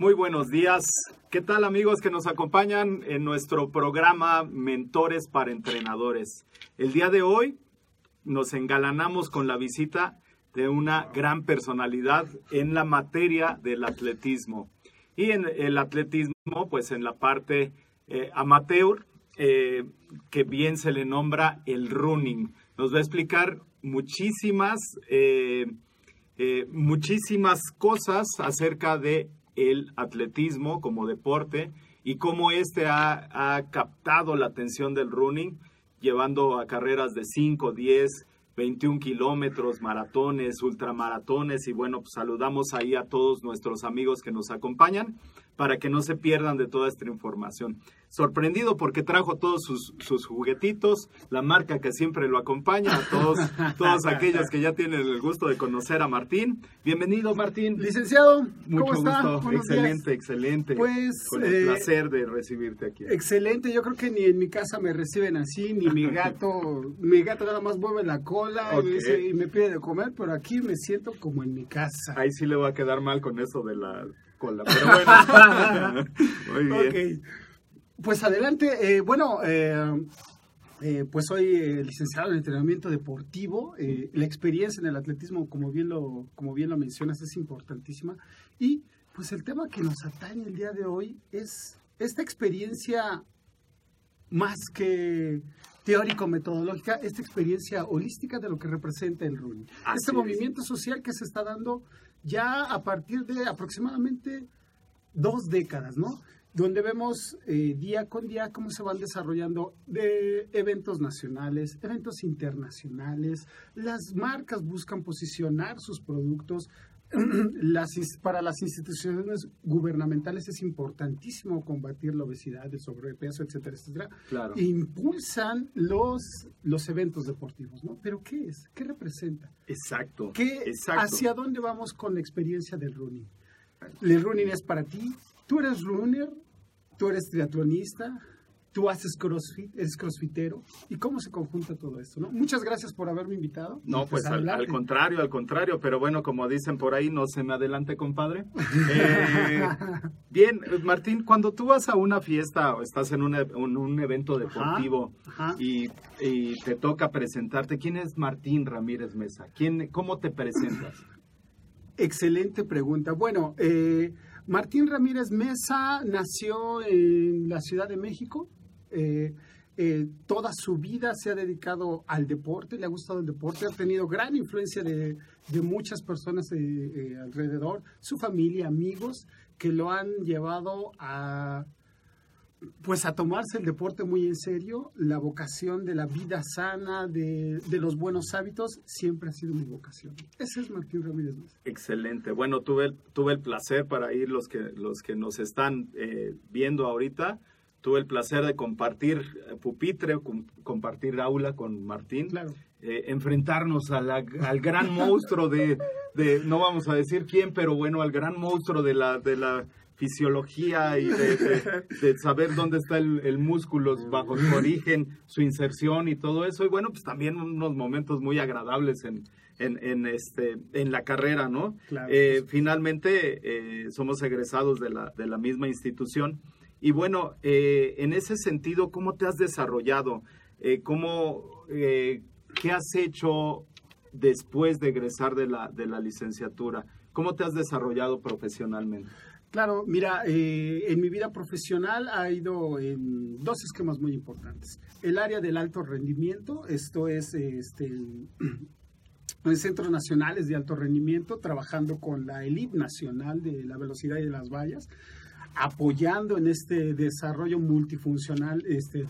Muy buenos días. ¿Qué tal amigos que nos acompañan en nuestro programa Mentores para Entrenadores? El día de hoy nos engalanamos con la visita de una gran personalidad en la materia del atletismo. Y en el atletismo, pues en la parte eh, amateur, eh, que bien se le nombra el running. Nos va a explicar muchísimas, eh, muchísimas cosas acerca de el atletismo como deporte y cómo este ha, captado la atención del running, llevando a carreras de 5, 10, 21 kilómetros, maratones, ultramaratones. Y bueno, pues saludamos ahí a todos nuestros amigos que nos acompañan para que no se pierdan de toda esta información. Sorprendido porque trajo todos sus, juguetitos, la marca que siempre lo acompaña, a todos, todos aquellos que ya tienen el gusto de conocer a Martín. Bienvenido, Martín. Licenciado, mucho gusto. excelente, excelente. Pues, con el eh, placer de recibirte aquí. Excelente, yo creo que ni en mi casa me reciben así, ni mi gato, mi gato nada más mueve la cola y, y me pide de comer, pero aquí me siento como en mi casa. Ahí sí le va a quedar mal con eso de la pero bueno. Muy bien. Pues adelante. Eh, bueno, eh, eh, pues soy licenciado en entrenamiento deportivo. la experiencia en el atletismo, como bien, lo, como bien lo mencionas, es importantísima. Y pues el tema que nos atañe el día de hoy es esta experiencia más que teórico-metodológica, esta experiencia holística de lo que representa el running. este movimiento social que se está dando ya a partir de aproximadamente dos décadas, ¿no? Donde vemos eh, día con día cómo se van desarrollando de eventos nacionales, eventos internacionales, las marcas buscan posicionar sus productos, las, para las instituciones gubernamentales es importantísimo combatir la obesidad, el sobrepeso, etcétera, etcétera. Claro. impulsan los, los eventos deportivos, ¿no? Pero ¿qué es? ¿Qué representa? Exacto. ¿Qué, exacto. ¿Hacia dónde vamos con la experiencia del running? El running es para ti. Tú eres runner, tú eres triatlonista, tú haces CrossFit, eres crossfitero. ¿Y cómo se conjunta todo esto? ¿no? Muchas gracias por haberme invitado. No, pues, al, contrario, al contrario, pero bueno, como dicen por ahí, no se me adelante, compadre. Eh, bien, Martín, cuando tú vas a una fiesta o estás en un, evento deportivo Y, te toca presentarte, ¿quién es Martín Ramírez Mesa? ¿Quién, ¿Cómo te presentas? Excelente pregunta. Bueno, eh, Martín Ramírez Mesa nació en la Ciudad de México, eh, eh, toda su vida se ha dedicado al deporte, le ha gustado el deporte, ha tenido gran influencia de, muchas personas eh, alrededor, su familia, amigos, que lo han llevado a pues a tomarse el deporte muy en serio, la vocación de la vida sana, de, los buenos hábitos, siempre ha sido mi vocación. Ese es Martín Ramírez. Excelente. Bueno, tuve, tuve el placer para ir los que, los que nos están viendo ahorita tuve el placer de compartir eh, pupitre, compartir aula con Martín, eh, enfrentarnos al gran monstruo de, no vamos a decir quién, pero bueno, al gran monstruo de la, de la fisiología y de, saber dónde está el, músculo bajo su origen, su inserción y todo eso. Y bueno, pues también unos momentos muy agradables en, en, este, en la carrera, ¿no? Eh, finalmente, eh, somos egresados de la, de la misma institución. Y bueno, eh, en ese sentido, ¿cómo te has desarrollado? ¿cómo, ¿Qué has hecho después de egresar de la, de la licenciatura? ¿Cómo te has desarrollado profesionalmente? Claro, mira, en mi vida profesional ha ido en dos esquemas muy importantes. El área del alto rendimiento, esto es este, en centros nacionales de alto rendimiento, trabajando con la elite nacional de la velocidad y de las vallas, apoyando en este desarrollo multifuncional, este,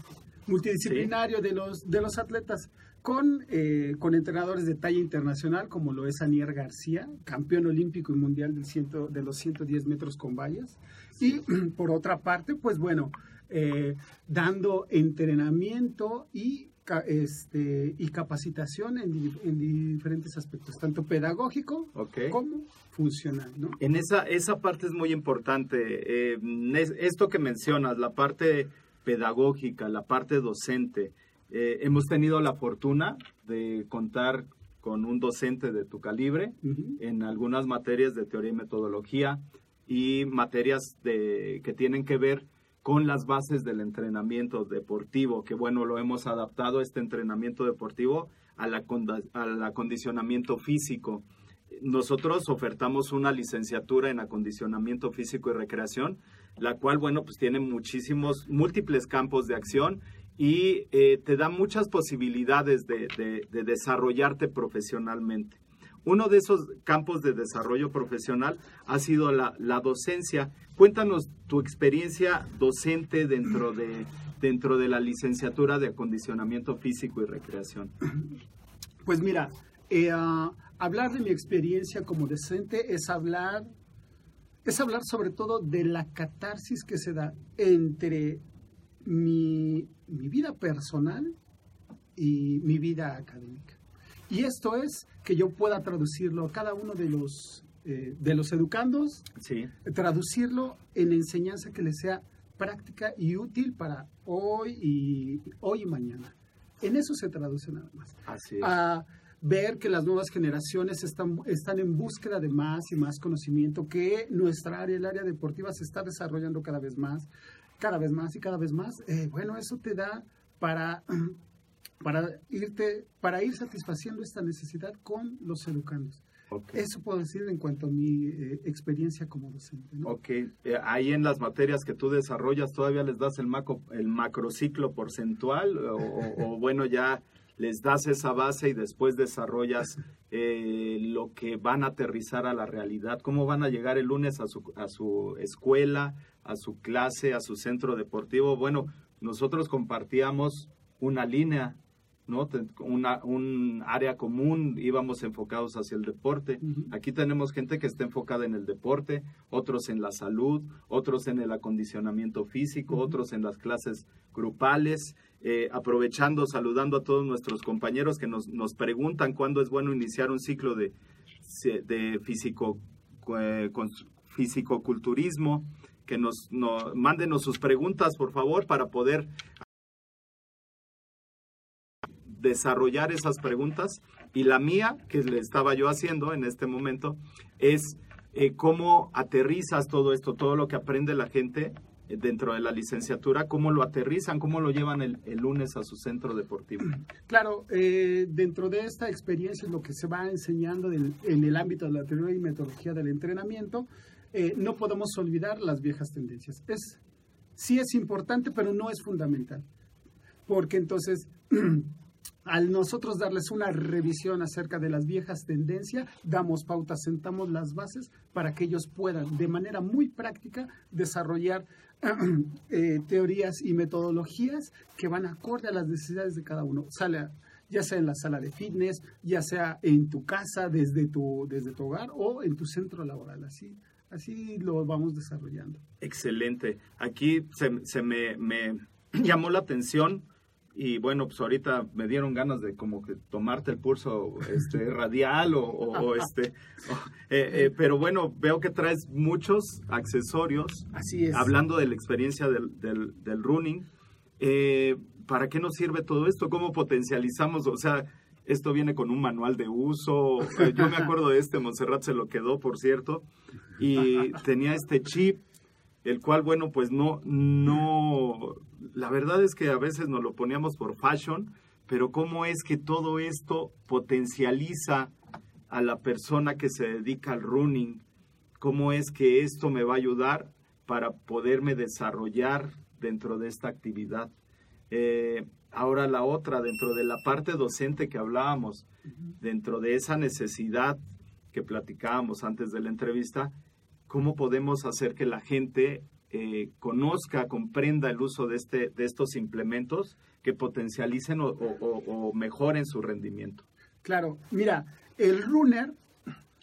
multidisciplinario de, los, de los atletas, con, eh, con entrenadores de talla internacional, como lo es Anier García, campeón olímpico y mundial del ciento, de los 110 metros con vallas. Y por otra parte, pues bueno, eh, dando entrenamiento y este, y capacitación en, diferentes aspectos, tanto pedagógico como funcional. ¿no? En esa, esa parte es muy importante. Eh, esto que mencionas, la parte pedagógica, la parte docente, eh, hemos tenido la fortuna de contar con un docente de tu calibre en algunas materias de teoría y metodología y materias de, que tienen que ver con las bases del entrenamiento deportivo, que bueno, lo hemos adaptado este entrenamiento deportivo al acondicionamiento físico. Nosotros ofertamos una licenciatura en acondicionamiento físico y recreación, la cual, bueno, pues tiene muchísimos, múltiples campos de acción y eh, te da muchas posibilidades de desarrollarte profesionalmente. Uno de esos campos de desarrollo profesional ha sido la, docencia. Cuéntanos tu experiencia docente dentro de, dentro de la licenciatura de acondicionamiento físico y recreación. Pues mira, eh, ah, hablar de mi experiencia como docente es hablar, es hablar sobre todo de la catarsis que se da entre mi, mi vida personal y mi vida académica. Y esto es que yo pueda traducirlo a cada uno de los, eh, de los educandos, sí. traducirlo en enseñanza que les sea práctica y útil para hoy y, hoy y mañana. En eso se traduce nada más. Así es. A ver que las nuevas generaciones están, están en búsqueda de más y más conocimiento, que nuestra área, el área deportiva, se está desarrollando cada vez más, cada vez más y cada vez más. Eh, bueno, eso te da para para irte, para ir satisfaciendo esta necesidad con los educandos. Eso puedo decir en cuanto a mi eh, experiencia como docente. Ok, eh, ahí en las materias que tú desarrollas, ¿todavía les das el, macro, el macrociclo porcentual o, bueno, ya les das esa base y después desarrollas eh, lo que van a aterrizar a la realidad? ¿Cómo van a llegar el lunes a su, a su escuela, a su clase, a su centro deportivo? Bueno, nosotros compartíamos una línea ¿no? Una, un área común, íbamos enfocados hacia el deporte. Aquí tenemos gente que está enfocada en el deporte, otros en la salud, otros en el acondicionamiento físico, otros en las clases grupales. Eh, aprovechando, saludando a todos nuestros compañeros que nos, nos preguntan cuándo es bueno iniciar un ciclo de, de físico, eh, fisicoculturismo, que nos, nos mándenos sus preguntas, por favor, para poder desarrollar esas preguntas y la mía, que le estaba yo haciendo en este momento, es eh, cómo aterrizas todo esto, todo lo que aprende la gente eh, dentro de la licenciatura, cómo lo aterrizan, cómo lo llevan el, lunes a su centro deportivo. Claro, eh, dentro de esta experiencia, lo que se va enseñando en el ámbito de la teoría y metodología del entrenamiento, no podemos olvidar las viejas tendencias. Es, sí es importante, pero no es fundamental, porque entonces al nosotros darles una revisión acerca de las viejas tendencias, damos pautas, sentamos las bases para que ellos puedan de manera muy práctica desarrollar eh, teorías y metodologías que van acorde a las necesidades de cada uno. Sale, ya sea en la sala de fitness, ya sea en tu casa, desde tu, desde tu hogar o en tu centro laboral. Así, así lo vamos desarrollando. Excelente. Aquí se, se me, me llamó la atención y bueno, pues ahorita me dieron ganas de como que tomarte el pulso este, radial o, este, eh, eh, pero bueno, veo que traes muchos accesorios. Así es. Hablando de la experiencia del, del, running, eh, ¿para qué nos sirve todo esto? ¿Cómo potencializamos? O sea, esto viene con un manual de uso. Yo me acuerdo de este, Montserrat se lo quedó, por cierto, y tenía este chip el cual, bueno, pues no, no, la verdad es que a veces nos lo poníamos por fashion, pero cómo es que todo esto potencializa a la persona que se dedica al running, cómo es que esto me va a ayudar para poderme desarrollar dentro de esta actividad. Eh, ahora la otra, dentro de la parte docente que hablábamos, dentro de esa necesidad que platicábamos antes de la entrevista, cómo podemos hacer que la gente eh, conozca, comprenda el uso de, este, de estos implementos que potencialicen o, mejoren su rendimiento. Claro, mira, el runner,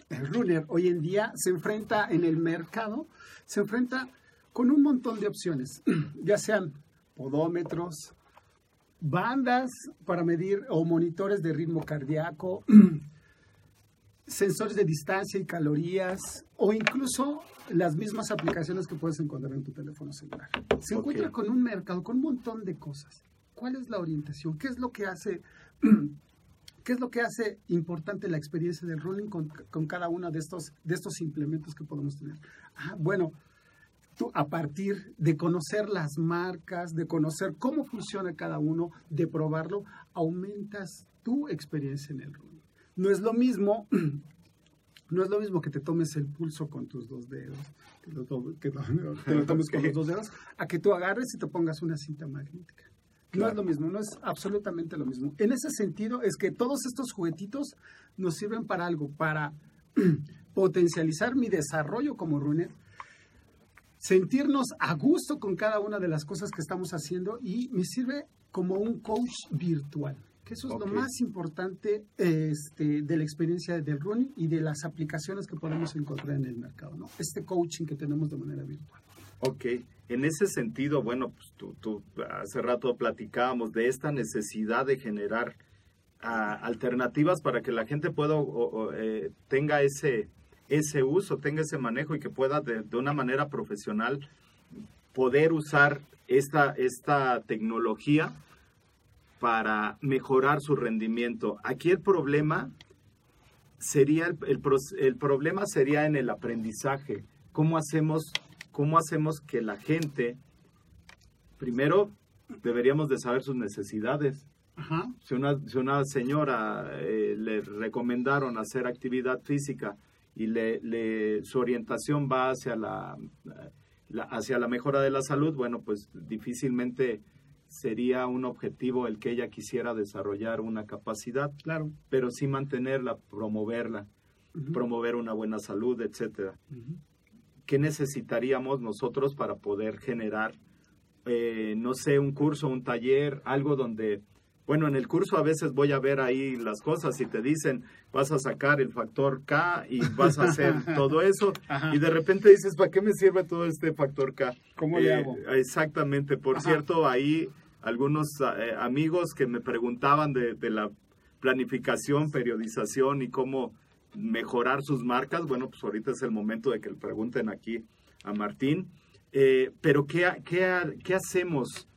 el runner hoy en día se enfrenta en el mercado, se enfrenta con un montón de opciones, ya sean podómetros, bandas para medir o monitores de ritmo cardíaco, sensores de distancia y calorías o incluso las mismas aplicaciones que puedes encontrar en tu teléfono celular. Se encuentra con un mercado, con un montón de cosas. ¿Cuál es la orientación? ¿Qué es lo que hace, qué es lo que hace importante la experiencia del running con, cada uno de estos, de estos implementos que podemos tener? Ah, bueno, tú a partir de conocer las marcas, de conocer cómo funciona cada uno, de probarlo, aumentas tu experiencia en el running. No es lo mismo, no es lo mismo que te tomes el pulso con tus dos dedos, que lo, tomes con los dos dedos, a que tú agarres y te pongas una cinta magnética. No es lo mismo, no es absolutamente lo mismo. En ese sentido es que todos estos juguetitos nos sirven para algo, para potencializar mi desarrollo como runner, sentirnos a gusto con cada una de las cosas que estamos haciendo y me sirve como un coach virtual que eso es lo más importante este, de la experiencia del running y de las aplicaciones que podemos encontrar en el mercado, ¿no? Este coaching que tenemos de manera virtual. Ok, en ese sentido, bueno, pues tú, hace rato platicábamos de esta necesidad de generar ah, alternativas para que la gente pueda o, eh, tenga ese, ese uso, tenga ese manejo y que pueda de, de una manera profesional poder usar esta, esta tecnología para mejorar su rendimiento. Aquí el problema sería el, el, problema sería en el aprendizaje. ¿Cómo hacemos, ¿Cómo hacemos que la gente, primero, deberíamos de saber sus necesidades? Si, una, si una señora eh, le recomendaron hacer actividad física y le, su orientación va hacia la, hacia la mejora de la salud, bueno, pues difícilmente sería un objetivo el que ella quisiera desarrollar una capacidad, claro, pero sí mantenerla, promoverla, promover una buena salud, etcétera. ¿Qué necesitaríamos nosotros para poder generar, eh, no sé, un curso, un taller, algo donde, bueno, en el curso a veces voy a ver ahí las cosas y te dicen, vas a sacar el factor K y vas a hacer todo eso, y de repente dices, ¿para qué me sirve todo este factor K? ¿Cómo le eh, hago? Exactamente, por cierto, ahí algunos eh, amigos que me preguntaban de, la planificación, periodización y cómo mejorar sus marcas. Bueno, pues ahorita es el momento de que le pregunten aquí a Martín. Eh, pero ¿qué, qué, qué hacemos?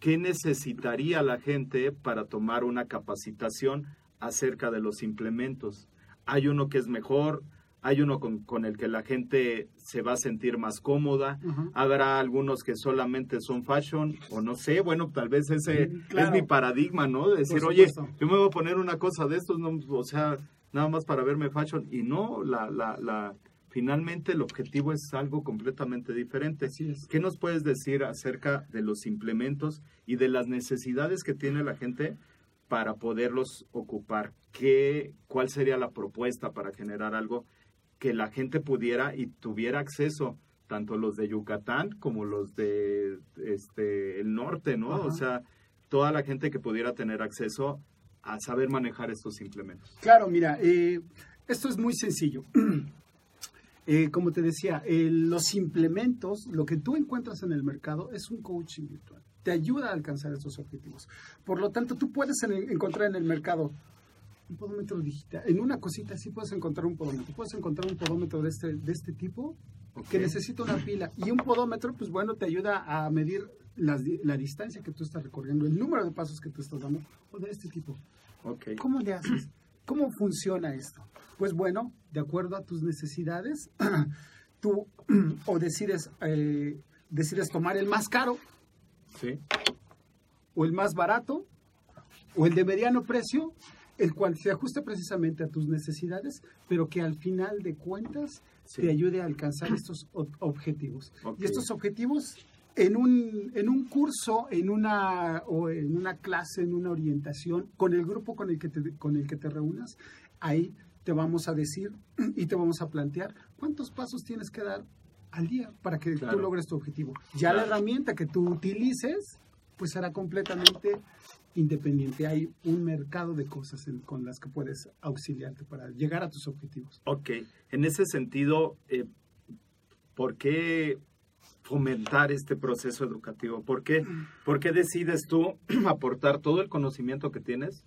¿Qué necesitaría la gente para tomar una capacitación acerca de los implementos? Hay uno que es mejor, hay uno con, el que la gente se va a sentir más cómoda, habrá algunos que solamente son fashion, o no sé, bueno, tal vez ese es mi paradigma, ¿no? De decir, oye, yo me voy a poner una cosa de estos, no, o sea, nada más para verme fashion, y no, la, la, la, finalmente el objetivo es algo completamente diferente. ¿Qué nos puedes decir acerca de los implementos y de las necesidades que tiene la gente para poderlos ocupar? ¿Qué, ¿Cuál sería la propuesta para generar algo que la gente pudiera y tuviera acceso, tanto los de Yucatán como los de este el norte, ¿no? O sea, toda la gente que pudiera tener acceso a saber manejar estos implementos. Claro, mira, eh, esto es muy sencillo. Eh, como te decía, los implementos, lo que tú encuentras en el mercado es un coaching virtual. te ayuda a alcanzar esos objetivos. Por lo tanto, tú puedes en- encontrar en el mercado un podómetro digital. En una cosita sí puedes encontrar un podómetro. Puedes encontrar un podómetro de este, de este tipo que Ok. necesita una pila. Y un podómetro, pues bueno, te ayuda a medir las la distancia que tú estás recorriendo, el número de pasos que tú estás dando, o de este tipo. Ok. ¿Cómo le haces? ¿Cómo funciona esto? Pues bueno, de acuerdo a tus necesidades, tú o decides, eh, decides tomar el más caro Sí. o el más barato o el de mediano precio, el cual se ajuste precisamente a tus necesidades, pero que al final de cuentas Sí. te ayude a alcanzar estos objetivos. Y estos objetivos en un, en un curso, en una, o en una clase, en una orientación, con el grupo con el que te, con el que te reúnas, ahí te vamos a decir y te vamos a plantear cuántos pasos tienes que dar al día para que Claro. tú logres tu objetivo. Ya la herramienta que tú utilices, pues será completamente independiente. Hay un mercado de cosas en- con las que puedes auxiliarte para llegar a tus objetivos. Ok. En ese sentido, eh, ¿por qué fomentar este proceso educativo? ¿Por qué, por qué decides tú aportar todo el conocimiento que tienes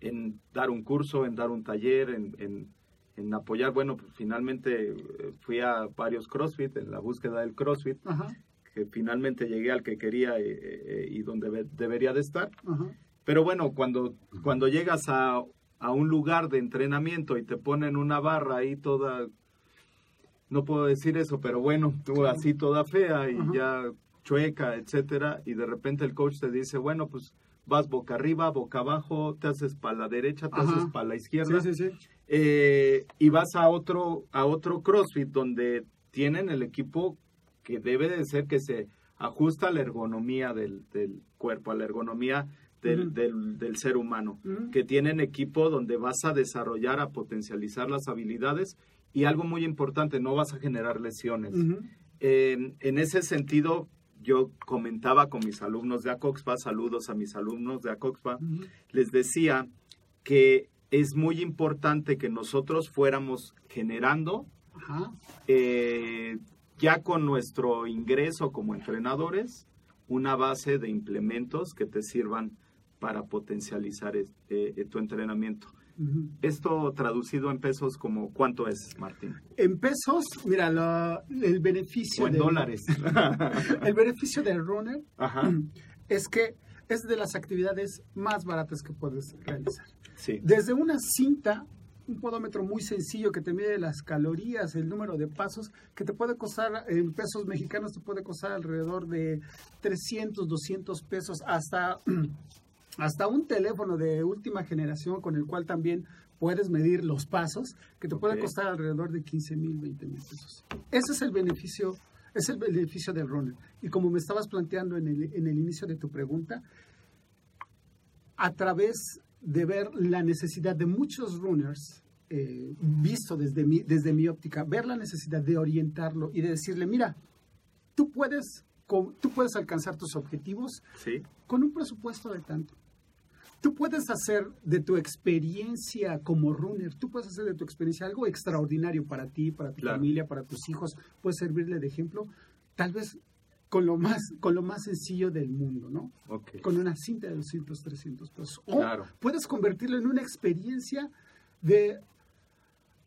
en dar un curso, en dar un taller, en, en- en apoyar? Bueno, pues finalmente eh, fui a varios CrossFit, en la búsqueda del CrossFit, Ajá, que finalmente llegué al que quería eh, eh, y donde debería de estar. ajá. Pero bueno, cuando, cuando llegas a, a un lugar de entrenamiento y te ponen una barra ahí toda, no puedo decir eso, pero bueno, tú así toda fea y Ajá. ya chueca, etcétera, y de repente el coach te dice, bueno, pues vas boca arriba, boca abajo, te haces para la derecha, te Ajá. haces para la izquierda, Sí, sí, sí. eh, y vas a otro, a otro CrossFit donde tienen el equipo que debe de ser que se ajusta a la ergonomía del, del cuerpo, a la ergonomía del, del- del ser humano, que tienen equipo donde vas a desarrollar, a potencializar las habilidades y algo muy importante, no vas a generar lesiones. En, en ese sentido, yo comentaba con mis alumnos de ACOXPA, saludos a mis alumnos de ACOXPA, les decía que es muy importante que nosotros fuéramos generando Ajá. eh, ya con nuestro ingreso como entrenadores una base de implementos que te sirvan para potencializar eh, eh, tu entrenamiento. Esto traducido en pesos como cuánto es, Martín? En pesos, mira, el beneficio O en del- dólares. El beneficio del runner Ajá. es que es de las actividades más baratas que puedes realizar. Sí. Desde una cinta, un podómetro muy sencillo que te mide las calorías, el número de pasos, que te puede costar en pesos mexicanos, te puede costar alrededor de 300, 200 pesos, hasta, hasta un teléfono de última generación con el cual también puedes medir los pasos, que te puede costar alrededor de 15 mil, 20 mil pesos. Ese es el beneficio. Es el beneficio del runner. Y como me estabas planteando en el, en el inicio de tu pregunta, a través de ver la necesidad de muchos runners, eh, visto desde mi, desde mi óptica, ver la necesidad de orientarlo y de decirle, mira, tú puedes, tú puedes alcanzar tus objetivos Sí. con un presupuesto de tanto. Tú puedes hacer de tu experiencia como runner, tú puedes hacer de tu experiencia algo extraordinario para ti, para tu Claro. familia, para tus hijos, puedes servirle de ejemplo, tal vez con lo más, con lo más sencillo del mundo, ¿no? Con una cinta de 200, 300 pesos. O Claro. puedes convertirlo en una experiencia de,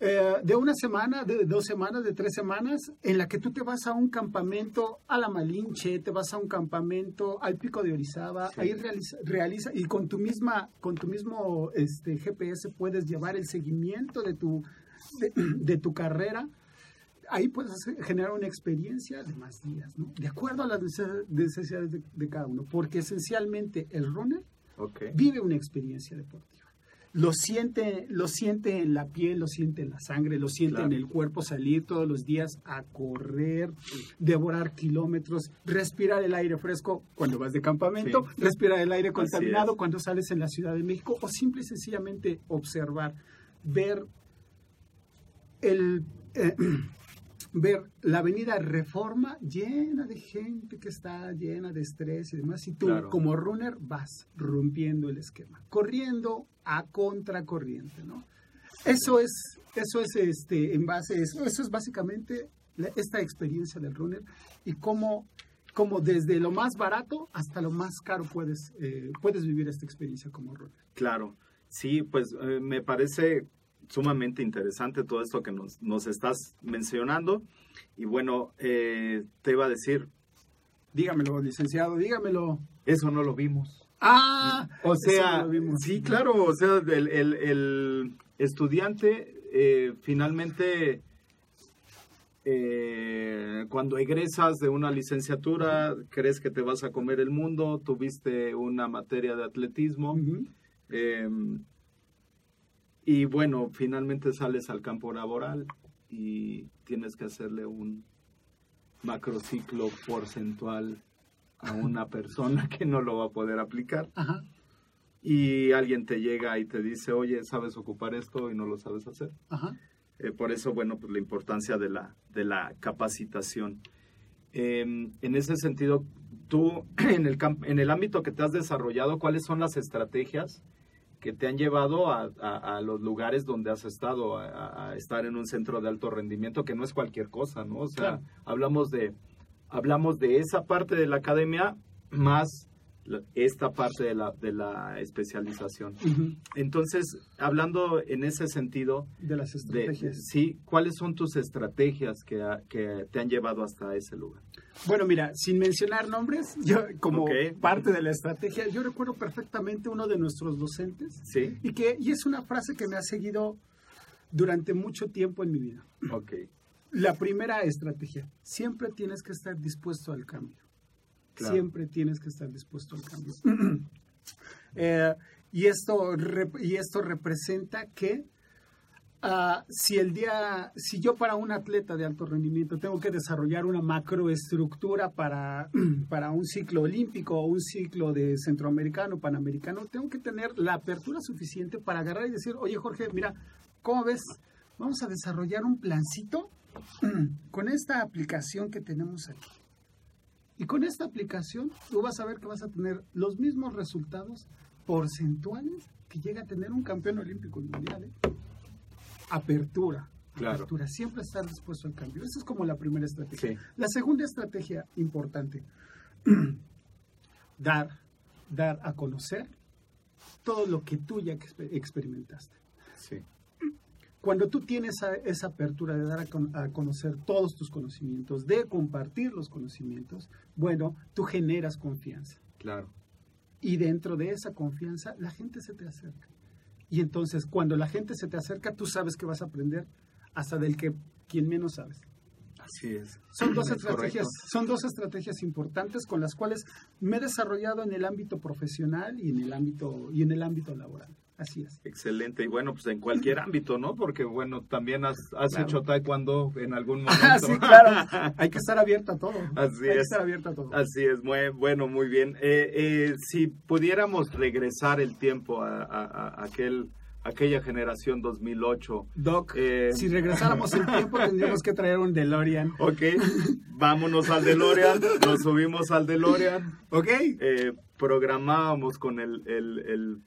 eh, de una semana, de dos semanas, de tres semanas, en la que tú te vas a un campamento a la Malinche, te vas a un campamento al Pico de Orizaba, Sí. ahí realiza, realiza- y con tu misma, con tu mismo este, GPS puedes llevar el seguimiento de tu, de, de tu carrera ahí puedes hacer- generar una experiencia de más días, ¿no? De acuerdo a las nece- necesidades de, de cada uno, porque esencialmente el runner vive una experiencia deportiva. Lo siente, lo siente en la piel, lo siente en la sangre, lo siente Claro. en el cuerpo, salir todos los días a correr, devorar kilómetros, respirar el aire fresco cuando vas de campamento, Sí. respirar el aire contaminado cuando sales en la Ciudad de México, o simple y sencillamente observar, ver el eh, ver la avenida Reforma llena de gente que está llena de estrés y demás, y tú Claro. como runner vas rompiendo el esquema, corriendo a contracorriente, ¿no? Eso es, eso es este, en base, eso, eso es básicamente la- esta experiencia del runner y cómo como desde lo más barato hasta lo más caro puedes, eh, puedes vivir esta experiencia como runner. Claro, sí, pues eh, me parece sumamente interesante todo esto que nos, nos estás mencionando. Y bueno, eh, te iba a decir, Dígamelo, licenciado, dígamelo. eso no lo vimos. Ah, O sea, sí, claro, o sea, el, el- el estudiante eh, finalmente, eh, cuando egresas de una licenciatura, crees que te vas a comer el mundo, tuviste una materia de atletismo, eh, y bueno, finalmente sales al campo laboral y tienes que hacerle un macrociclo porcentual a una persona que no lo va a poder aplicar Ajá. y alguien te llega y te dice, oye, ¿sabes ocupar esto y no lo sabes hacer? Ajá. Eh, por eso, bueno, pues la importancia de la, de la capacitación. Eh, en ese sentido, tú, en el, en el ámbito que te has desarrollado, ¿cuáles son las estrategias que te han llevado a, a- a los lugares donde has estado, a, estar en un centro de alto rendimiento, que no es cualquier cosa, ¿no? O sea, Claro. hablamos, de, hablamos de esa parte de la academia más esta parte de la, de la especialización. Entonces, hablando en ese sentido, De las de, estrategias. sí, ¿cuáles son tus estrategias que, que te han llevado hasta ese lugar? Bueno, mira, sin mencionar nombres, yo como parte de la estrategia, yo recuerdo perfectamente uno de nuestros docentes Sí, y que y es una frase que me ha seguido durante mucho tiempo en mi vida. ok, La primera estrategia, siempre tienes que estar dispuesto al cambio. Claro. Siempre tienes que estar dispuesto al cambio. Eh, y, esto, y esto representa que ah, si el día, si yo para un atleta de alto rendimiento tengo que desarrollar una macroestructura para, para un ciclo olímpico o un ciclo de centroamericano, panamericano, tengo que tener la apertura suficiente para agarrar y decir, oye Jorge, mira, ¿cómo ves? Vamos a desarrollar un plancito con esta aplicación que tenemos aquí. Y con esta aplicación tú vas a ver que vas a tener los mismos resultados porcentuales que llega a tener un campeón olímpico mundial. ¿eh? Apertura. Claro. Apertura. Siempre estar dispuesto al cambio. Esa es como la primera estrategia. Sí. La segunda estrategia importante. dar, dar a conocer todo lo que tú ya exper- experimentaste. sí, Cuando tú tienes esa, esa apertura de dar a, con- a conocer todos tus conocimientos, de compartir los conocimientos, bueno, tú generas confianza. claro, Y dentro de esa confianza, la gente se te acerca. Y entonces, cuando la gente se te acerca, tú sabes que vas a aprender hasta del que quien menos sabes. así es. Son dos Es estrategias, correcto. son dos estrategias importantes con las cuales me he desarrollado en el ámbito profesional y en el ámbito y en el ámbito laboral. Así es. Excelente, y bueno, pues en cualquier ámbito, ¿no? Porque bueno, también has, has Claro. hecho taekwondo en algún momento. Ah, sí, claro. Hay que estar abierto a todo. Así Hay que es. estar abierto a todo. Así es, muy, bueno, muy bien. Eh, eh, si pudiéramos regresar el tiempo a, a- a aquel, aquella generación 2008, Doc, Eh, si regresáramos el tiempo tendríamos que traer un DeLorean. ok, vámonos al DeLorean, nos subimos al DeLorean, ¿Ok? eh, programábamos con el, el, el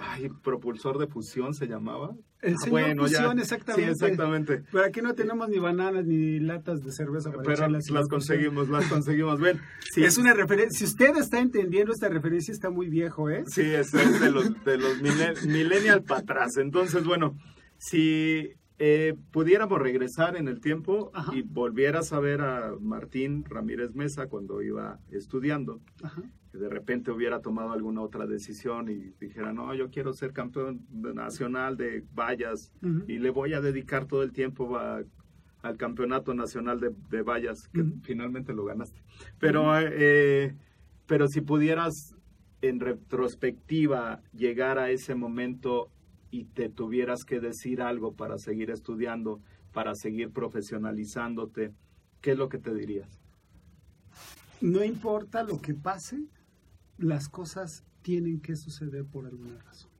ay, propulsor de fusión, se llamaba. El Ah, bueno, ya. fusión, exactamente. Sí, exactamente. Pero aquí no tenemos ni bananas ni latas de cerveza para Pero las conseguimos, las conseguimos. Ven, sí, Es una referencia. Si usted está entendiendo esta referencia, está muy viejo, ¿eh? Sí, es, es de los, de los mille- millennial para atrás. Entonces, bueno, si eh, pudiéramos regresar en el tiempo Ajá. y volvieras a ver a Martín Ramírez Mesa cuando iba estudiando, Ajá. que de repente hubiera tomado alguna otra decisión y dijera, no, yo quiero ser campeón nacional de vallas Ujú. y le voy a dedicar todo el tiempo a- al campeonato nacional de, de vallas, que Ujú. finalmente lo ganaste. Pero, eh, pero si pudieras en retrospectiva llegar a ese momento y te tuvieras que decir algo para seguir estudiando, para seguir profesionalizándote, ¿qué es lo que te dirías? No importa lo que pase, las cosas tienen que suceder por alguna razón.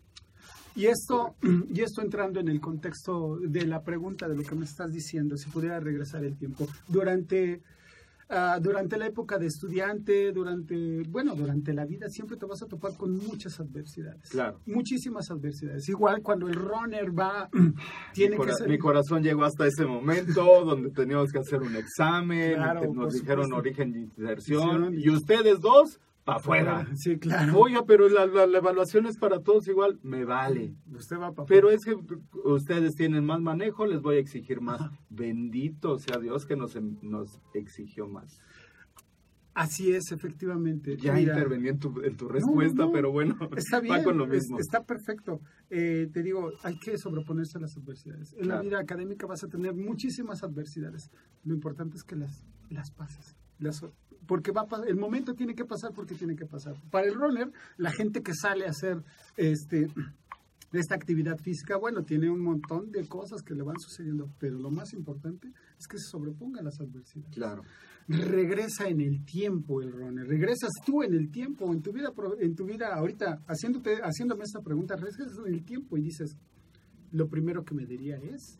Y esto, y esto entrando en el contexto de la pregunta de lo que me estás diciendo, si pudiera regresar el tiempo. Durante, ah, durante la época de estudiante, durante, bueno, durante la vida, siempre te vas a topar con muchas adversidades. Claro. Muchísimas adversidades. Igual cuando el runner va, tiene mi, que ser... mi corazón llegó hasta ese momento donde teníamos que hacer un examen, Claro, nos dijeron supuesto. origen y Inserción. y ustedes dos, para afuera. Sí, claro. Oiga, pero la, la- la evaluación es para todos igual, me vale. Usted va para Pero es que ustedes tienen más manejo, les voy a exigir más. Bendito sea Dios que nos, em- nos exigió más. Así es, efectivamente. Ya Mira, intervení en tu, en tu respuesta, no. pero bueno, Está bien, va con lo es- mismo. está perfecto. Eh, te digo, hay que sobreponerse a las adversidades. En la vida académica vas a tener muchísimas adversidades. Lo importante es que las, las pases. Las- porque va el momento tiene que pasar porque tiene que pasar. Para el runner, la gente que sale a hacer este esta actividad física, bueno, tiene un montón de cosas que le van sucediendo, pero lo más importante es que se sobreponga a las adversidades Claro, regresa en el tiempo el runner, regresas tú en el tiempo, en tu vida, en tu vida ahorita, haciéndote, haciéndome esta pregunta, regresas en el tiempo y dices, lo primero que me diría es,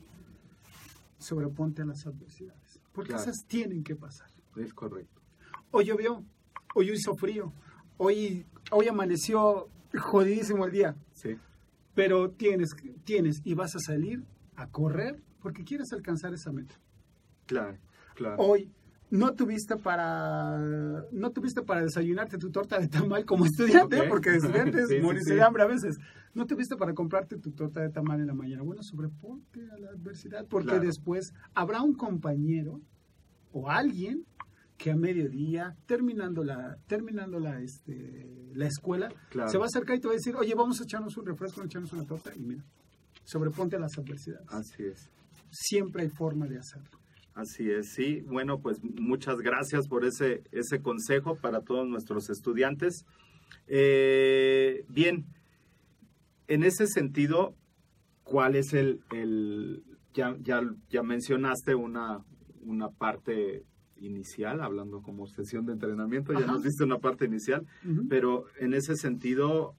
sobreponte a las adversidades, porque Claro. esas tienen que pasar. Es correcto. Hoy llovió, hoy hizo frío, hoy, hoy amaneció jodidísimo el día, Sí, pero tienes, tienes y vas a salir a correr porque quieres alcanzar esa meta. claro, claro. hoy no tuviste para no tuviste para desayunarte tu torta de tamal como estudiante, porque estudiantes Sí, sí, morirse sí. de hambre a veces. No tuviste para comprarte tu torta de tamal en la mañana. Bueno, sobreponte a la adversidad, porque Claro. después habrá un compañero o alguien que a mediodía, terminando la, terminando la, este, la escuela, Claro. se va a acercar y te va a decir, oye, vamos a echarnos un refresco, echarnos una torta, y mira, sobreponte a las adversidades. Así es. Siempre hay forma de hacerlo. Así es, sí. Bueno, pues muchas gracias por ese, ese consejo para todos nuestros estudiantes. Eh, bien, en ese sentido, ¿cuál es el, el ya, ya, ya mencionaste una, una parte inicial, hablando como sesión de entrenamiento, ya nos diste una parte inicial, pero en ese sentido,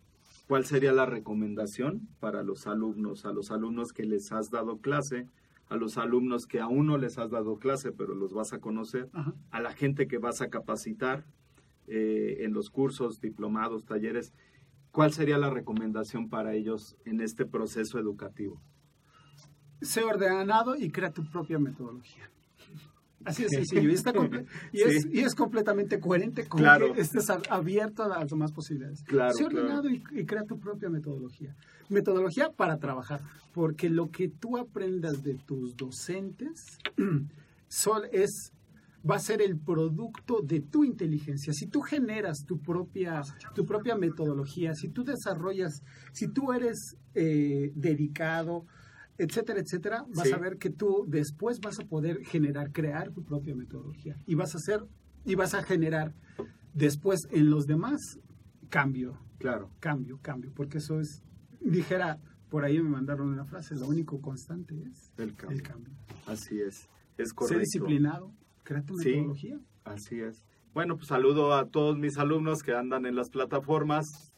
¿cuál sería la recomendación para los alumnos, a los alumnos que les has dado clase, a los alumnos que aún no les has dado clase, pero los vas a conocer, Ajá. a la gente que vas a capacitar eh, en los cursos, diplomados, talleres? ¿Cuál sería la recomendación para ellos en este proceso educativo? sé ordenado y crea tu propia metodología. Así de sencillo. Y, está y es, y es completamente coherente con Claro. que estés abierto a las demás posibilidades. Claro, sé ordenado y, y crea tu propia metodología. Metodología para trabajar. Porque lo que tú aprendas de tus docentes sol- es va a ser el producto de tu inteligencia. Si tú generas tu propia, tu propia metodología, si tú desarrollas, si tú eres eh, dedicado, etcétera, etcétera, vas Sí. a ver que tú después vas a poder generar, crear tu propia metodología y vas a hacer y vas a generar después en los demás cambio, Claro, cambio, cambio, porque eso es dijera por ahí me mandaron una frase, lo único constante es el cambio. el cambio. Así es, es Sé correcto. disciplinado, crea tu Sí. metodología. Así es. Bueno, pues saludo a todos mis alumnos que andan en las plataformas.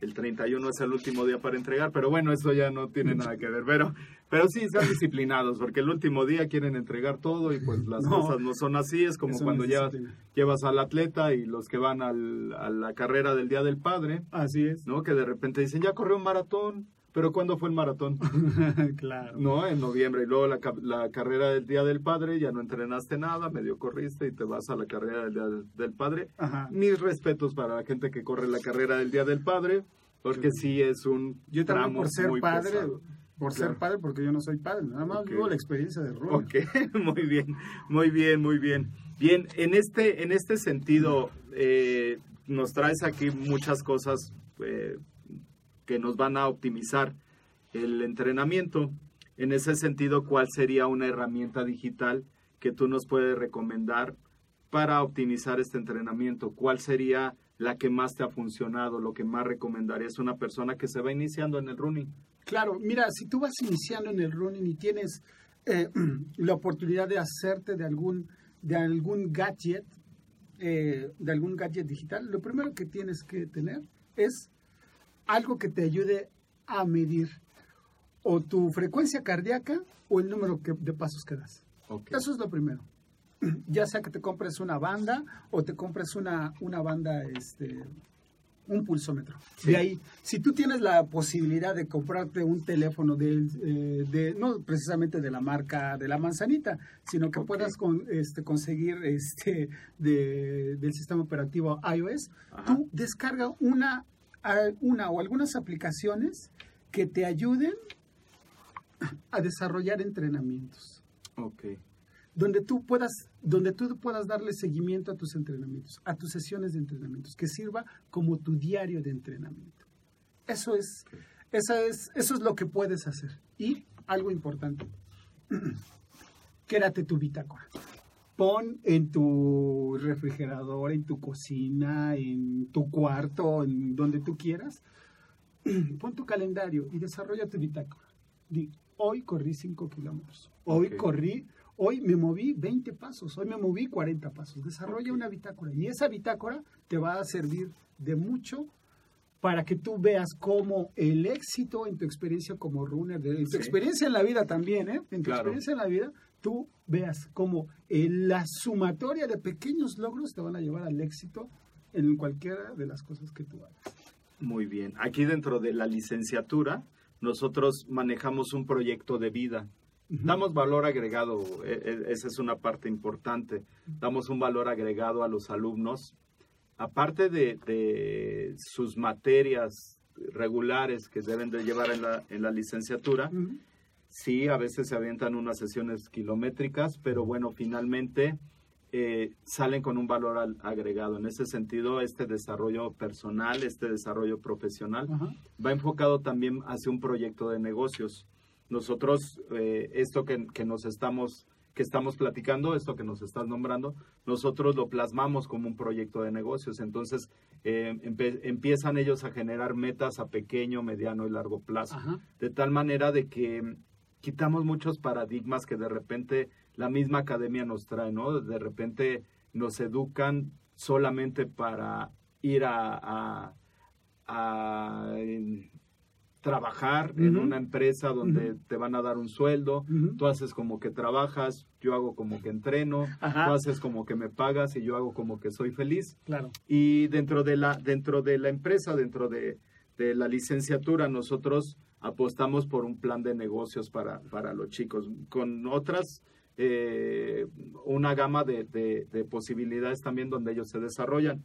El 31 es el último día para entregar, pero bueno, eso ya no tiene nada que ver. Pero, pero sí, sean disciplinados, porque el último día quieren entregar todo y pues las No. cosas no son así. Es como no cuando es llevas, llevas al atleta y los que van al- a la carrera del Día del Padre, Así es. ¿no? Que de repente dicen, ya corrió un maratón, pero ¿cuándo fue el maratón? claro. No, en noviembre. Y luego la, ca- la carrera del Día del Padre, ya no entrenaste nada, medio corriste y te vas a la carrera del Día del, del Padre. Ajá. Mis respetos para la gente que corre la carrera del Día del Padre, porque sí es un Yo también tramo por ser muy padre, pesado. por Claro. ser padre, porque yo no soy padre, nada más vivo la experiencia de Rubén. Ok, muy bien, muy bien, muy bien. Bien, en este, en este sentido, eh, nos traes aquí muchas cosas eh, que nos van a optimizar el entrenamiento. En ese sentido, ¿cuál sería una herramienta digital que tú nos puedes recomendar para optimizar este entrenamiento? ¿Cuál sería la que más te ha funcionado, lo que más recomendarías a una persona que se va iniciando en el running? Claro, mira, si tú vas iniciando en el running y tienes eh, la oportunidad de hacerte de algún, de algún gadget, eh, de algún gadget digital, lo primero que tienes que tener es algo que te ayude a medir o tu frecuencia cardíaca o el número que- de pasos que das. Eso es lo primero. ya sea que te compres una banda o te compres una, una banda, este, un pulsómetro. De ahí, si tú tienes la posibilidad de comprarte un teléfono de, eh, de no precisamente de la marca de la manzanita, sino que puedas con, este, conseguir este de, del sistema operativo iOS, tú descarga una, una o algunas aplicaciones que te ayuden a desarrollar entrenamientos. Ok donde tú puedas, donde tú puedas darle seguimiento a tus entrenamientos, a tus sesiones de entrenamientos, que sirva como tu diario de entrenamiento. Eso es, esa es, eso es lo que puedes hacer. Y algo importante, quédate tu bitácora. Pon en tu refrigerador, en tu cocina, en tu cuarto, en donde tú quieras, pon tu calendario y desarrolla tu bitácora. Di, hoy corrí 5 kilómetros, hoy corrí Hoy me moví 20 pasos, hoy me moví 40 pasos. Desarrolla una bitácora y esa bitácora te va a servir de mucho para que tú veas cómo el éxito en tu experiencia como runner, en tu experiencia en la vida también, ¿eh? En tu experiencia en la vida, tú veas cómo la sumatoria de pequeños logros te van a llevar al éxito en cualquiera de las cosas que tú hagas. Muy bien. Aquí dentro de la licenciatura, nosotros manejamos un proyecto de vida Damos valor agregado, e, e, esa es una parte importante. Damos un valor agregado a los alumnos. Aparte de, sus materias regulares que deben de llevar en la, en la licenciatura, sí, a veces se avientan unas sesiones kilométricas, pero bueno, finalmente eh, salen con un valor agregado. En ese sentido, este desarrollo personal, este desarrollo profesional, va enfocado también hacia un proyecto de negocios nosotros eh, esto que, nos estamos que estamos platicando, esto que nos estás nombrando, nosotros lo plasmamos como un proyecto de negocios. Entonces, eh, empiezan ellos a generar metas a pequeño, mediano y largo plazo. De tal manera de que quitamos muchos paradigmas que de repente la misma academia nos trae, ¿no? De repente nos educan solamente para ir a, a trabajar en una empresa donde te van a dar un sueldo, tú haces como que trabajas, yo hago como que entreno, tú haces como que me pagas y yo hago como que soy feliz. Claro. Y dentro de la, dentro de la empresa, dentro de, la licenciatura, nosotros apostamos por un plan de negocios para, para los chicos, con otras, eh, una gama de, de, posibilidades también donde ellos se desarrollan.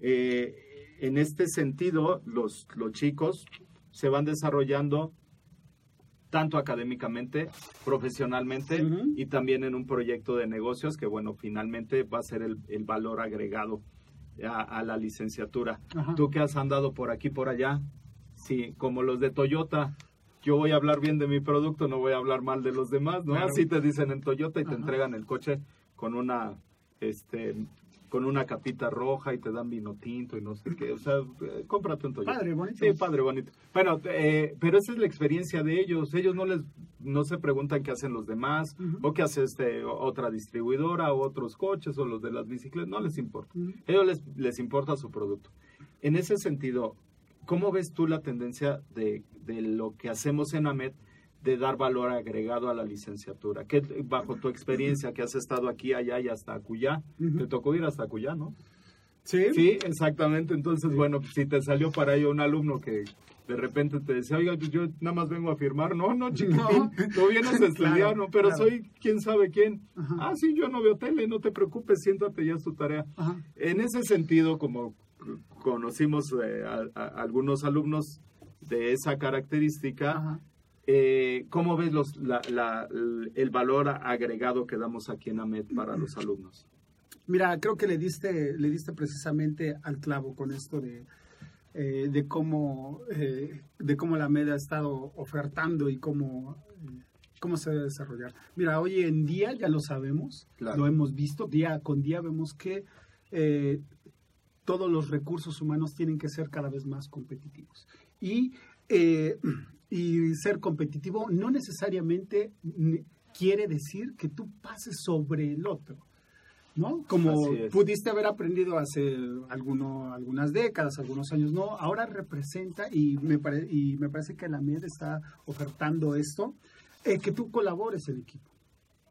Eh, en este sentido, los, los chicos se van desarrollando tanto académicamente, profesionalmente y también en un proyecto de negocios que, bueno, finalmente va a ser el, valor agregado a, la licenciatura. Tú que has andado por aquí, por allá, sí, como los de Toyota, yo voy a hablar bien de mi producto, no voy a hablar mal de los demás, ¿no? Así te dicen en Toyota y te entregan el coche con una este con una capita roja y te dan vino tinto y no sé qué. O sea, eh, cómprate un Toyota. Padre bonito. Sí, padre bonito. Bueno, eh, pero esa es la experiencia de ellos. Ellos no les no se preguntan qué hacen los demás o qué hace este otra distribuidora o otros coches o los de las bicicletas. No les importa. Ellos les, les importa su producto. En ese sentido, ¿cómo ves tú la tendencia de, de lo que hacemos en AMET? de dar valor agregado a la licenciatura. Que bajo tu experiencia que has estado aquí, allá y hasta Acuyá, te tocó ir hasta Acuyá, ¿no? Sí. Sí, exactamente. Entonces, bueno, si te salió para ello un alumno que de repente te decía, oiga, pues yo nada más vengo a firmar. No, no, chiquitín, tú vienes a estudiar, ¿no? Pero soy quién sabe quién. Ah, sí, yo no veo tele, no te preocupes, siéntate, ya es tu tarea. En ese sentido, como conocimos eh, a, algunos alumnos de esa característica, eh, ¿Cómo ves los, el valor agregado que damos aquí en AMED para los alumnos? Mira, creo que le diste, le diste precisamente al clavo con esto de, eh, de, cómo, eh, de cómo la AMED ha estado ofertando y cómo, cómo se debe desarrollar. Mira, hoy en día ya lo sabemos, lo hemos visto, día con día vemos que todos los recursos humanos tienen que ser cada vez más competitivos. Y y ser competitivo no necesariamente quiere decir que tú pases sobre el otro. ¿no? Como pudiste haber aprendido hace alguno, algunas décadas, algunos años, no, ahora representa y me, y me parece que la MED está ofertando esto, eh, que tú colabores en equipo.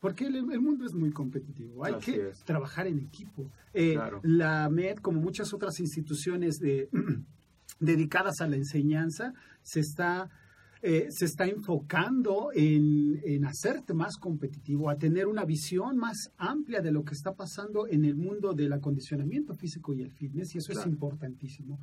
Porque el, el mundo es muy competitivo. Hay Así que es. trabajar en equipo. Eh, Claro. La MED, como muchas otras instituciones de, dedicadas a la enseñanza, se está, eh, se está enfocando en, en hacerte más competitivo, a tener una visión más amplia de lo que está pasando en el mundo del acondicionamiento físico y el fitness, y eso es importantísimo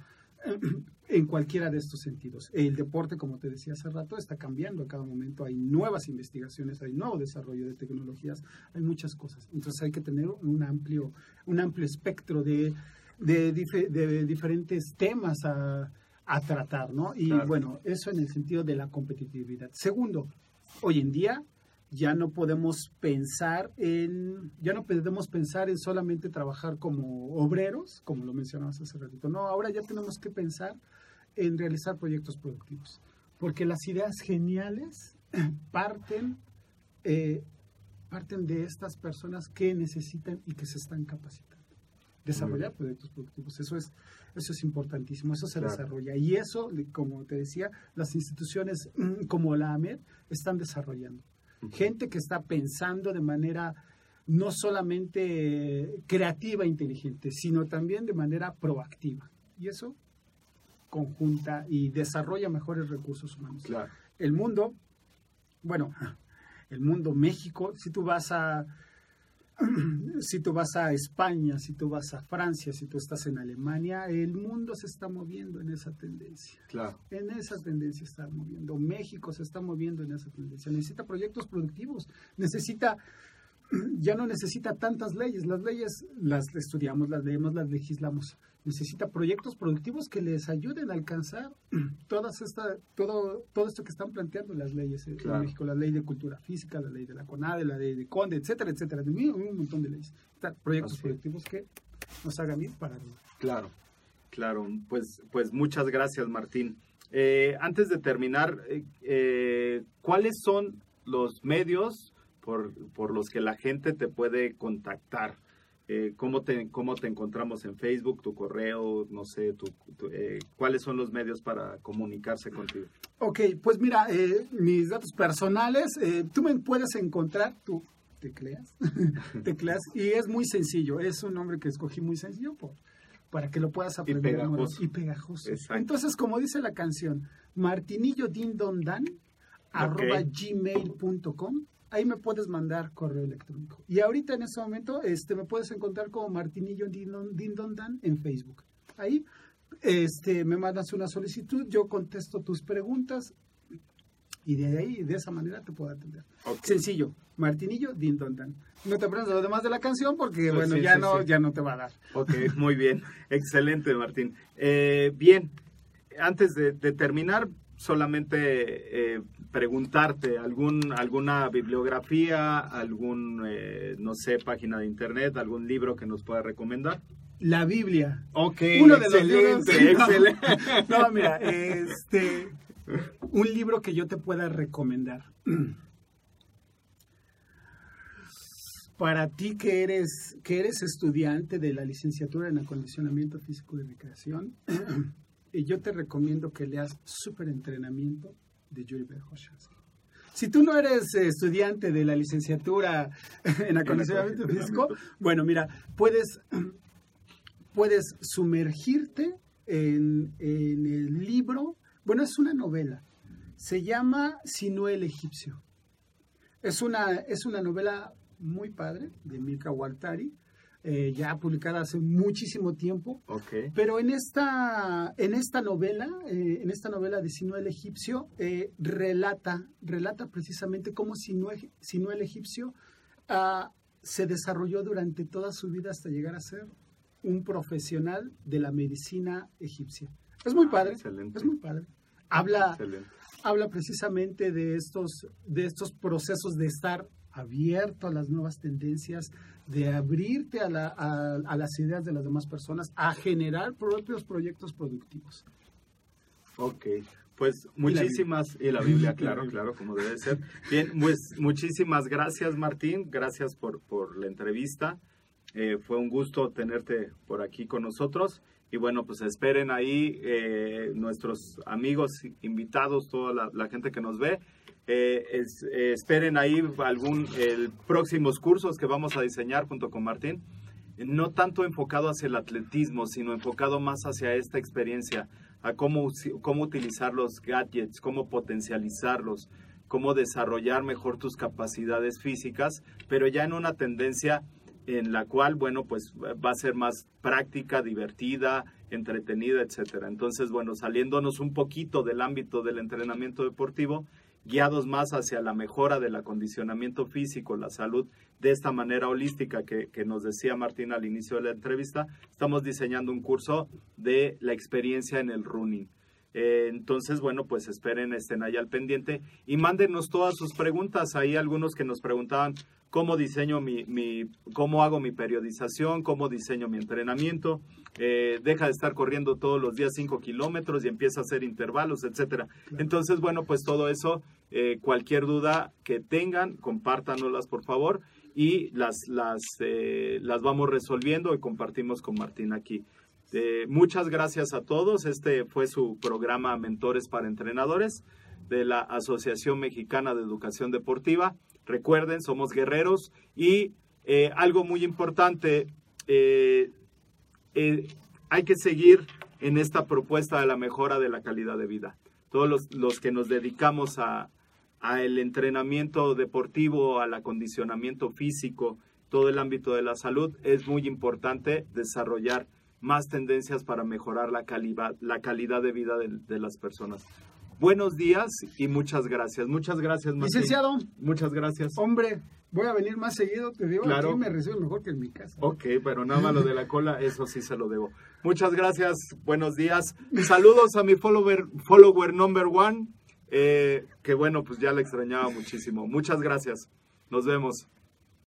en cualquiera de estos sentidos. El deporte, como te decía hace rato, está cambiando a cada momento. Hay nuevas investigaciones, hay nuevo desarrollo de tecnologías, hay muchas cosas. Entonces hay que tener un amplio, un amplio espectro de, de, dife- de diferentes temas a, a tratar, ¿no? Y Claro. bueno, eso en el sentido de la competitividad. Segundo, hoy en día ya no podemos pensar en, ya no podemos pensar en solamente trabajar como obreros, como lo mencionabas hace ratito. No, ahora ya tenemos que pensar en realizar proyectos productivos, porque las ideas geniales parten, eh, parten de estas personas que necesitan y que se están capacitando. Desarrollar proyectos productivos, eso es, eso es importantísimo, eso se Claro. desarrolla. Y eso, como te decía, las instituciones como la AMED están desarrollando gente que está pensando de manera no solamente creativa e inteligente, sino también de manera proactiva. Y eso conjunta y desarrolla mejores recursos humanos. Claro. El mundo, bueno, el mundo México, si tú vas a si tú vas a España, si tú vas a Francia, si tú estás en Alemania, el mundo se está moviendo en esa tendencia Claro. en esa tendencia está moviendo. México se está moviendo en esa tendencia. Necesita proyectos productivos. Necesita, ya no necesita tantas leyes. Las leyes las estudiamos, las leemos, las legislamos. Necesita proyectos productivos que les ayuden a alcanzar todas esta, todo, todo esto que están planteando las leyes en Claro. México. La ley de cultura física, la ley de la CONADE, la ley de CONDE, etcétera, etcétera. De un, un montón de leyes. Proyectos Así productivos que nos hagan ir para arriba. Claro, claro. Pues, pues muchas gracias, Martín. Eh, antes de terminar, eh, eh, ¿cuáles son los medios por, por los que la gente te puede contactar? Eh, ¿cómo, te, ¿Cómo te encontramos en Facebook, tu correo, no sé, tu, tu- eh, cuáles son los medios para comunicarse contigo? Ok, pues mira, eh, mis datos personales, tú me puedes encontrar, tú tecleas, tecleas, y es muy sencillo, es un nombre que escogí muy sencillo por, para que lo puedas aprender. pegajoso. Mauro, Y pegajoso. Entonces, como dice la canción, martinillo arroba Ok. gmail.com, ahí me puedes mandar correo electrónico. Y ahorita en este momento este, me puedes encontrar como martinillo Dindon- dindondan en Facebook. Ahí este, me mandas una solicitud, yo contesto tus preguntas y de ahí, de esa manera te puedo atender. Sencillo, Martinillo, Din Don Dan. No te aprendas lo demás de la canción porque, bueno, sí, ya, sí, no, ya no te va a dar. Ok, muy bien. Excelente, Martín. Eh, bien, antes de, de terminar, solamente eh, preguntarte algún alguna bibliografía, algún, eh, no sé, página de internet, algún libro que nos pueda recomendar. La Biblia. Ok, Uno de los excelente, libros- no. excelente. No, mira, este, un libro que yo te pueda recomendar. Para ti que eres, que eres estudiante de la licenciatura en acondicionamiento físico y recreación, y yo te recomiendo que leas Super Entrenamiento de Yuri Berhoshansky. Si tú no eres eh, estudiante de la licenciatura en acondicionamiento físico, bueno, mira, puedes, puedes sumergirte en, en el libro. Bueno, es una novela. Se llama Sinué el egipcio. Es una, es una novela muy padre de Milka Waltari, eh, ya publicada hace muchísimo tiempo. Pero en esta, en esta novela, eh, en esta novela de Sinué el egipcio, eh, relata, relata precisamente cómo Sinué, Sinué el egipcio ah, se desarrolló durante toda su vida hasta llegar a ser un profesional de la medicina egipcia. Es muy padre, excelente. es muy padre. Habla, excelente. habla precisamente de estos, de estos procesos de estar abierto a las nuevas tendencias, de abrirte a, la- a- a las ideas de las demás personas, a generar propios proyectos productivos. Ok, pues muchísimas, y la Biblia, claro, claro, como debe ser. Bien, pues muchísimas gracias Martín, gracias por, por la entrevista. Eh, fue un gusto tenerte por aquí con nosotros. Y bueno, pues esperen ahí eh, nuestros amigos, invitados, toda la, la gente que nos ve. Eh, eh, esperen ahí algún el próximos cursos que vamos a diseñar junto con Martín. No tanto enfocado hacia el atletismo, sino enfocado más hacia esta experiencia, a cómo, cómo utilizar los gadgets, cómo potencializarlos, cómo desarrollar mejor tus capacidades físicas, pero ya en una tendencia en la cual, bueno, pues va a ser más práctica, divertida, entretenida, etcétera. Entonces, bueno, saliéndonos un poquito del ámbito del entrenamiento deportivo, guiados más hacia la mejora del acondicionamiento físico, la salud, de esta manera holística que, que nos decía Martín al inicio de la entrevista, estamos diseñando un curso de la experiencia en el running. Eh, entonces, bueno, pues esperen, estén ahí al pendiente y mándenos todas sus preguntas. Hay algunos que nos preguntaban cómo diseño mi, mi cómo hago mi periodización, cómo diseño mi entrenamiento. Eh, deja de estar corriendo todos los días 5 kilómetros y empieza a hacer intervalos, etcétera. Entonces, bueno, pues todo eso, eh, cualquier duda que tengan, compártanoslas por favor y las, las, eh, las vamos resolviendo y compartimos con Martín aquí. Eh, muchas gracias a todos. Este fue su programa Mentores para Entrenadores de la Asociación Mexicana de Educación Deportiva. Recuerden, somos guerreros y eh, algo muy importante, eh, eh, hay que seguir en esta propuesta de la mejora de la calidad de vida. Todos los, los que nos dedicamos a, a el entrenamiento deportivo, al acondicionamiento físico, todo el ámbito de la salud, es muy importante desarrollar más tendencias para mejorar la calidad, la calidad de vida de, de las personas. Buenos días y muchas gracias. Muchas gracias, Martín. Licenciado, Muchas gracias. hombre, voy a venir más seguido, te digo, Claro. aquí me reciben mejor que en mi casa. Ok, pero nada más lo de la cola, eso sí se lo debo. Muchas gracias, buenos días. Saludos a mi follower, follower number one, eh, que bueno, pues ya le extrañaba muchísimo. Muchas gracias. Nos vemos.